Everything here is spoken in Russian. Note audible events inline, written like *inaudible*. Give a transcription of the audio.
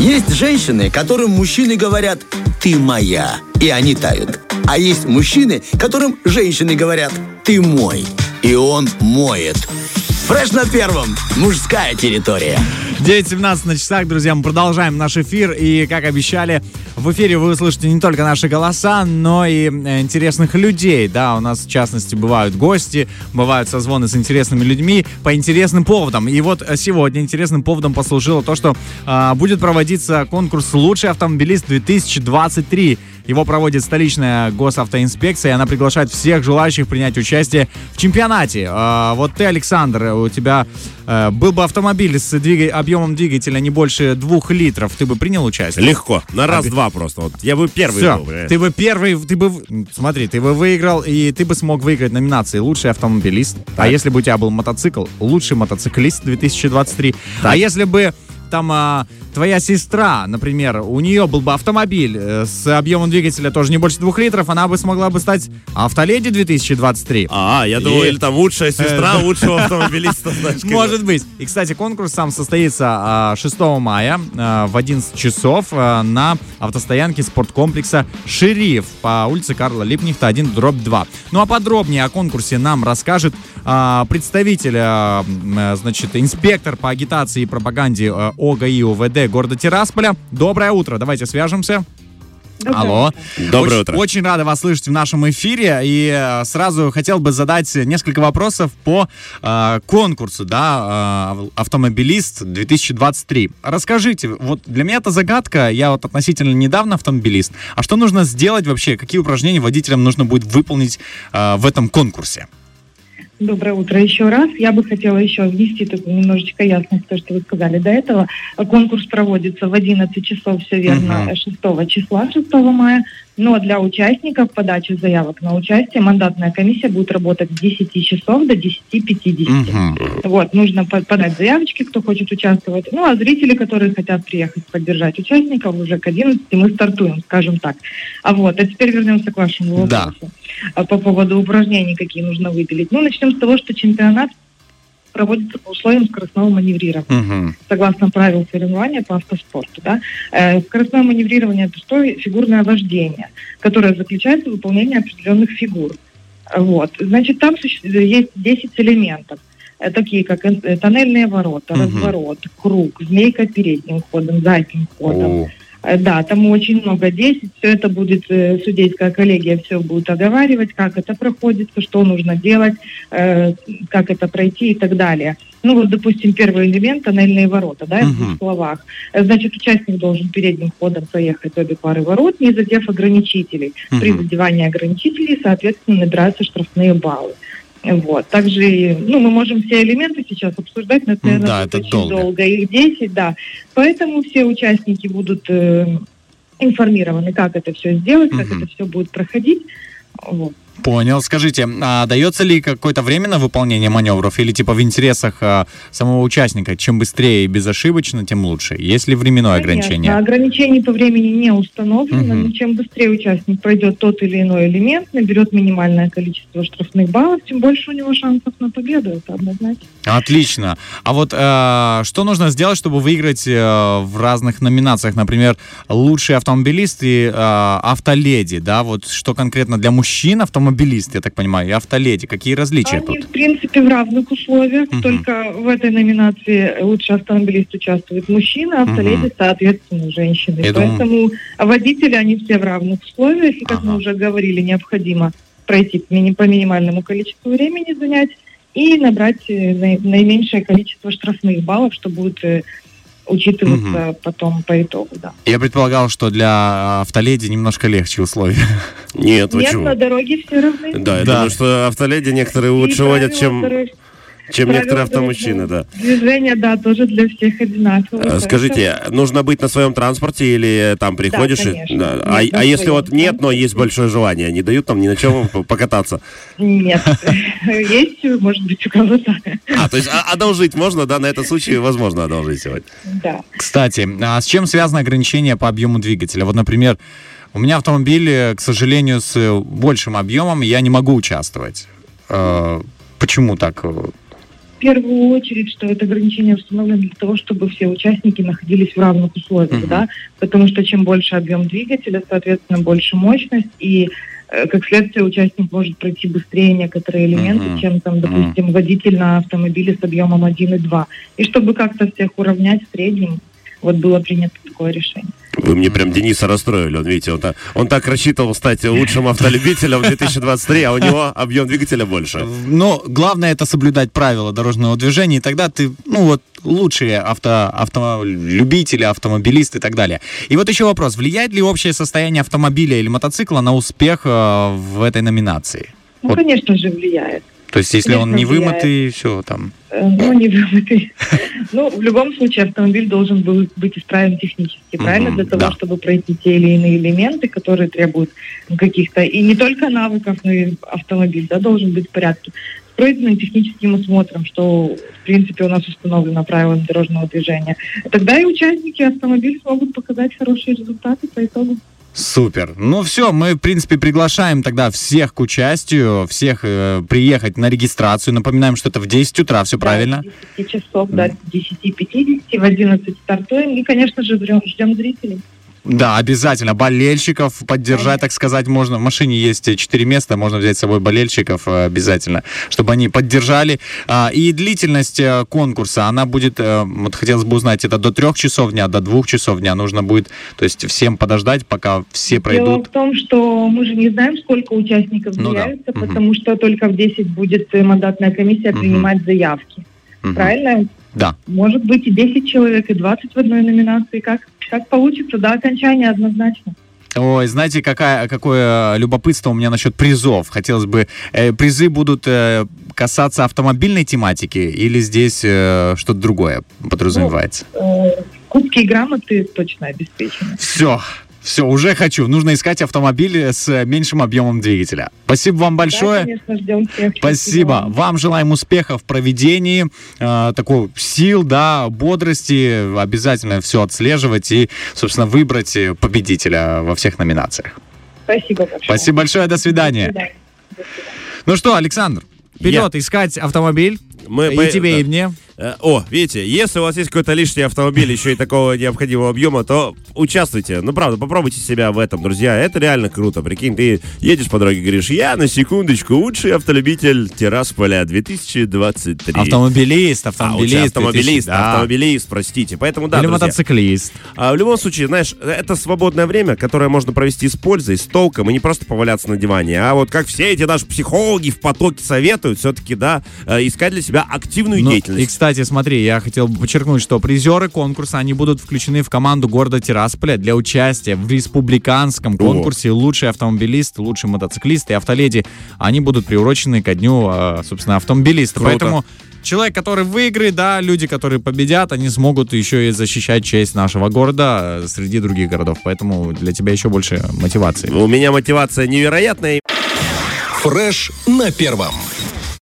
Есть женщины, которым мужчины говорят «ты моя», и они тают. А есть мужчины, которым женщины говорят «ты мой», и он моет. Фреш на первом. Мужская территория. 9.17 на часах, друзья, мы продолжаем наш эфир. И, как обещали, в эфире вы услышите не только наши голоса, но и э, интересных людей. Да, у нас, в частности, бывают гости, бывают созвоны с интересными людьми по интересным поводам. И вот э, сегодня интересным поводом послужило то, что э, будет проводиться конкурс «Лучший автомобилист 2023». Его проводит столичная госавтоинспекция, и она приглашает всех желающих принять участие в чемпионате. Э, вот ты, Александр, у тебя э, был бы автомобиль с двиг... объемом двигателя не больше двух литров, ты бы принял участие? Легко, на раз-два просто. Вот я бы первый Все, был. понимаешь? ты бы первый, ты бы, смотри, ты бы выиграл, и ты бы смог выиграть номинации «Лучший автомобилист». А если бы у тебя был мотоцикл, «Лучший мотоциклист 2023». А если бы там а, твоя сестра, например, у нее был бы автомобиль э, с объемом двигателя тоже не больше двух литров, она бы смогла бы стать автоледи 2023. А, я думал, И- или там лучшая сестра лучшего *laughs* автомобилиста, Может быть. И, кстати, конкурс сам состоится а, 6 мая а, в 11 часов а, на автостоянке спорткомплекса «Шериф» по улице Карла Липнихта 1, дробь 2. Ну а подробнее о конкурсе нам расскажет а, представитель, а, а, значит, инспектор по агитации и пропаганде а, ОГАИ УВД города Тирасполя. Доброе утро, давайте свяжемся. Алло. Доброе очень, утро. Очень рада вас слышать в нашем эфире. И э, сразу хотел бы задать несколько вопросов по э, конкурсу, да, э, автомобилист 2023. Расскажите, вот для меня это загадка. Я вот относительно недавно автомобилист. А что нужно сделать вообще? Какие упражнения водителям нужно будет выполнить э, в этом конкурсе? Доброе утро еще раз. Я бы хотела еще внести такую немножечко ясность то, что вы сказали до этого. Конкурс проводится в 11 часов, все верно, Мгм. 6 числа, 6 мая. Но для участников подачи заявок на участие мандатная комиссия будет работать с 10 часов до 10.50. Мгм. Вот, нужно по- подать заявочки, кто хочет участвовать. Ну, а зрители, которые хотят приехать поддержать участников, уже к 11 мы стартуем, скажем так. А вот, а теперь вернемся к вашему Да. вопросу. А По поводу упражнений, какие нужно выделить. Ну, начнем с того, что чемпионат проводится по условиям скоростного маневрирования Мгм. согласно правил соревнования по автоспорту. Да? Э, скоростное маневрирование – это что? Фигурное вождение, которое заключается в выполнении определенных фигур. Вот. Значит, там есть 10 элементов, э, такие как э, тоннельные ворота, Мгм. разворот, круг, змейка передним ходом, задним ходом. О, Да, там очень много, 10. Все это будет, э, судейская коллегия все будет оговаривать, как это проходит, что нужно делать, э, как это пройти и так далее. Ну вот, допустим, первый элемент – тоннельные ворота, да, в Мгм. двух словах. Э, Значит, участник должен передним ходом проехать обе пары ворот, не задев ограничителей. При Мгм. задевании ограничителей, соответственно, набираются штрафные баллы. Вот. Также, ну, мы можем все элементы сейчас обсуждать, но это, наверное, да, это очень долго. долго. Их 10, да. Поэтому все участники будут э, информированы, как это все сделать, как Мгм. это все будет проходить. Вот. Понял. Скажите, а дается ли какое-то время на выполнение маневров или типа в интересах а, самого участника, чем быстрее и безошибочно, тем лучше? Есть ли временное Конечно, ограничение? ограничений по времени не установлено, но чем быстрее участник пройдет тот или иной элемент, наберет минимальное количество штрафных баллов, тем больше у него шансов на победу, это однозначно. Отлично. А вот э, что нужно сделать, чтобы выиграть э, в разных номинациях, например, лучший автомобилист и э, автоледи, да? Вот что конкретно для мужчин автомобилист, я так понимаю, и автоледи. Какие различия Они, тут? в принципе, в равных условиях, Мгм. только в этой номинации лучший автомобилист участвует мужчина, а автоледи, Мгм. соответственно, женщины. Я думаю- Поэтому водители, они все в равных условиях, и, как Ага. мы уже говорили, необходимо пройти по минимальному количеству времени занять и набрать э, наи- наименьшее количество штрафных баллов, что будет учитываться потом по итогу, да. Я предполагал, что для автоледи немножко легче условия. Нет, вы Нет, чего? на дороге все равны. Да, я Да. думаю, что автоледи некоторые лучше водят, чем, дорож- чем некоторые автомужчины, да. Движения, да, тоже для всех одинаковые. Э, Скажите, нужно быть на своем транспорте или там приходишь? и- конечно. Да. А, а если вот нет, но есть большое желание, не дают там ни на чем по- *laughs* покататься? Нет. *laughs* Есть, может быть, у кого-то. А, то есть а- одолжить можно, да, на этот случай возможно одолжить сегодня. Да. Кстати, а с чем связано ограничение по объему двигателя? Вот, например, у меня автомобиль, э, к сожалению, с большим объемом, я не могу участвовать. Э, Почему так? Первую очередь, что это ограничение установлено для того, чтобы все участники находились в равных условиях, Мгм. да, потому что чем больше объем двигателя, соответственно, больше мощность, и э, как следствие участник может пройти быстрее некоторые элементы, Мгм. чем там, допустим, водитель на автомобиле с объемом 1,2. И чтобы как-то всех уравнять в среднем, вот было принято такое решение. Вы мне прям Дениса расстроили. Он, видите, он так, он так рассчитывал стать лучшим автолюбителем в 2023, а у него объем двигателя больше. Но главное это соблюдать правила дорожного движения, и тогда ты, ну вот, лучшие авто, автолюбители, автомобилисты и так далее. И вот еще вопрос. Влияет ли общее состояние автомобиля или мотоцикла на успех э, в этой номинации? Ну, Вот. конечно же, влияет. То есть, если он не вымытый, все там. Э, Ну, не вымытый. *laughs* Ну, в любом случае, автомобиль должен был быть исправен технически, правильно? Для того, чтобы пройти те или иные элементы, которые требуют каких-то... И не только навыков, но и автомобиль, да, должен быть в порядке. С пройденным техническим осмотром, что, в принципе, у нас установлено правилами дорожного движения. Тогда и участники автомобиля смогут показать хорошие результаты по итогу. Супер. Ну все, мы, в принципе, приглашаем тогда всех к участию, всех э, приехать на регистрацию. Напоминаем, что это в 10 утра, все правильно? Да, с 10 часов до 10.50, в 11 стартуем. И, конечно же, ждем, ждем зрителей. Да, обязательно. Болельщиков поддержать, так сказать, можно. В машине есть 4 места, можно взять с собой болельщиков э, обязательно, чтобы они поддержали. А, И длительность э, конкурса, она будет, э, вот хотелось бы узнать, это до 3 часов дня, до 2 часов дня. Нужно будет, то есть всем подождать, пока все Дело пройдут. в том, что мы же не знаем, сколько участников Ну да. заявится, Мгм. потому что только в 10 будет мандатная комиссия Мгм. принимать заявки. Мгм. Правильно? Да. Может быть и 10 человек, и 20 в одной номинации. Как, как получится, до окончания однозначно. Ой, знаете, какая, какое любопытство у меня насчет призов. Хотелось бы, э, призы будут э, касаться автомобильной тематики или здесь э, что-то другое подразумевается? Э, Кубки и грамоты точно обеспечены. Все, все, уже хочу. Нужно искать автомобиль с меньшим объемом двигателя. Спасибо вам Да, большое. конечно, ждем всех. Спасибо. вам. Вам желаем успехов в проведении, э, такой сил, да, бодрости. Обязательно все отслеживать и, собственно, выбрать э, победителя во всех номинациях. Спасибо большое. Спасибо большое, до До свидания. свидания. До свидания. Ну что, Александр, вперед искать автомобиль. Мы и по- тебе, да. и мне. Э, О, видите, если у вас есть какой-то лишний автомобиль, еще и такого необходимого объема, то участвуйте. Ну, правда, попробуйте себя в этом, друзья. Это реально круто. Прикинь, ты едешь по дороге, говоришь, я на секундочку лучший автолюбитель Тирасполя 2023. Автомобилист, А, автомобилист. автомобилист, 2000, да. автомобилист, простите. Поэтому, да, Или друзья. мотоциклист. А в любом случае, знаешь, это свободное время, которое можно провести с пользой, с толком, и не просто поваляться на диване, а вот как все эти наши психологи в потоке советуют, все-таки, да, э, искать для себя активную Ну, деятельность. и, кстати, смотри, я хотел бы подчеркнуть, что призеры конкурса, они будут включены в команду города Тирасполя для участия в республиканском конкурсе «Лучший автомобилист», «Лучший мотоциклист» и «Автоледи». Они будут приурочены ко дню, э, собственно, автомобилиста. Круто. Поэтому человек, который выиграет, да, люди, которые победят, они смогут еще и защищать честь нашего города э, среди других городов. Поэтому для тебя еще больше мотивации. У меня мотивация невероятная. Фреш на первом.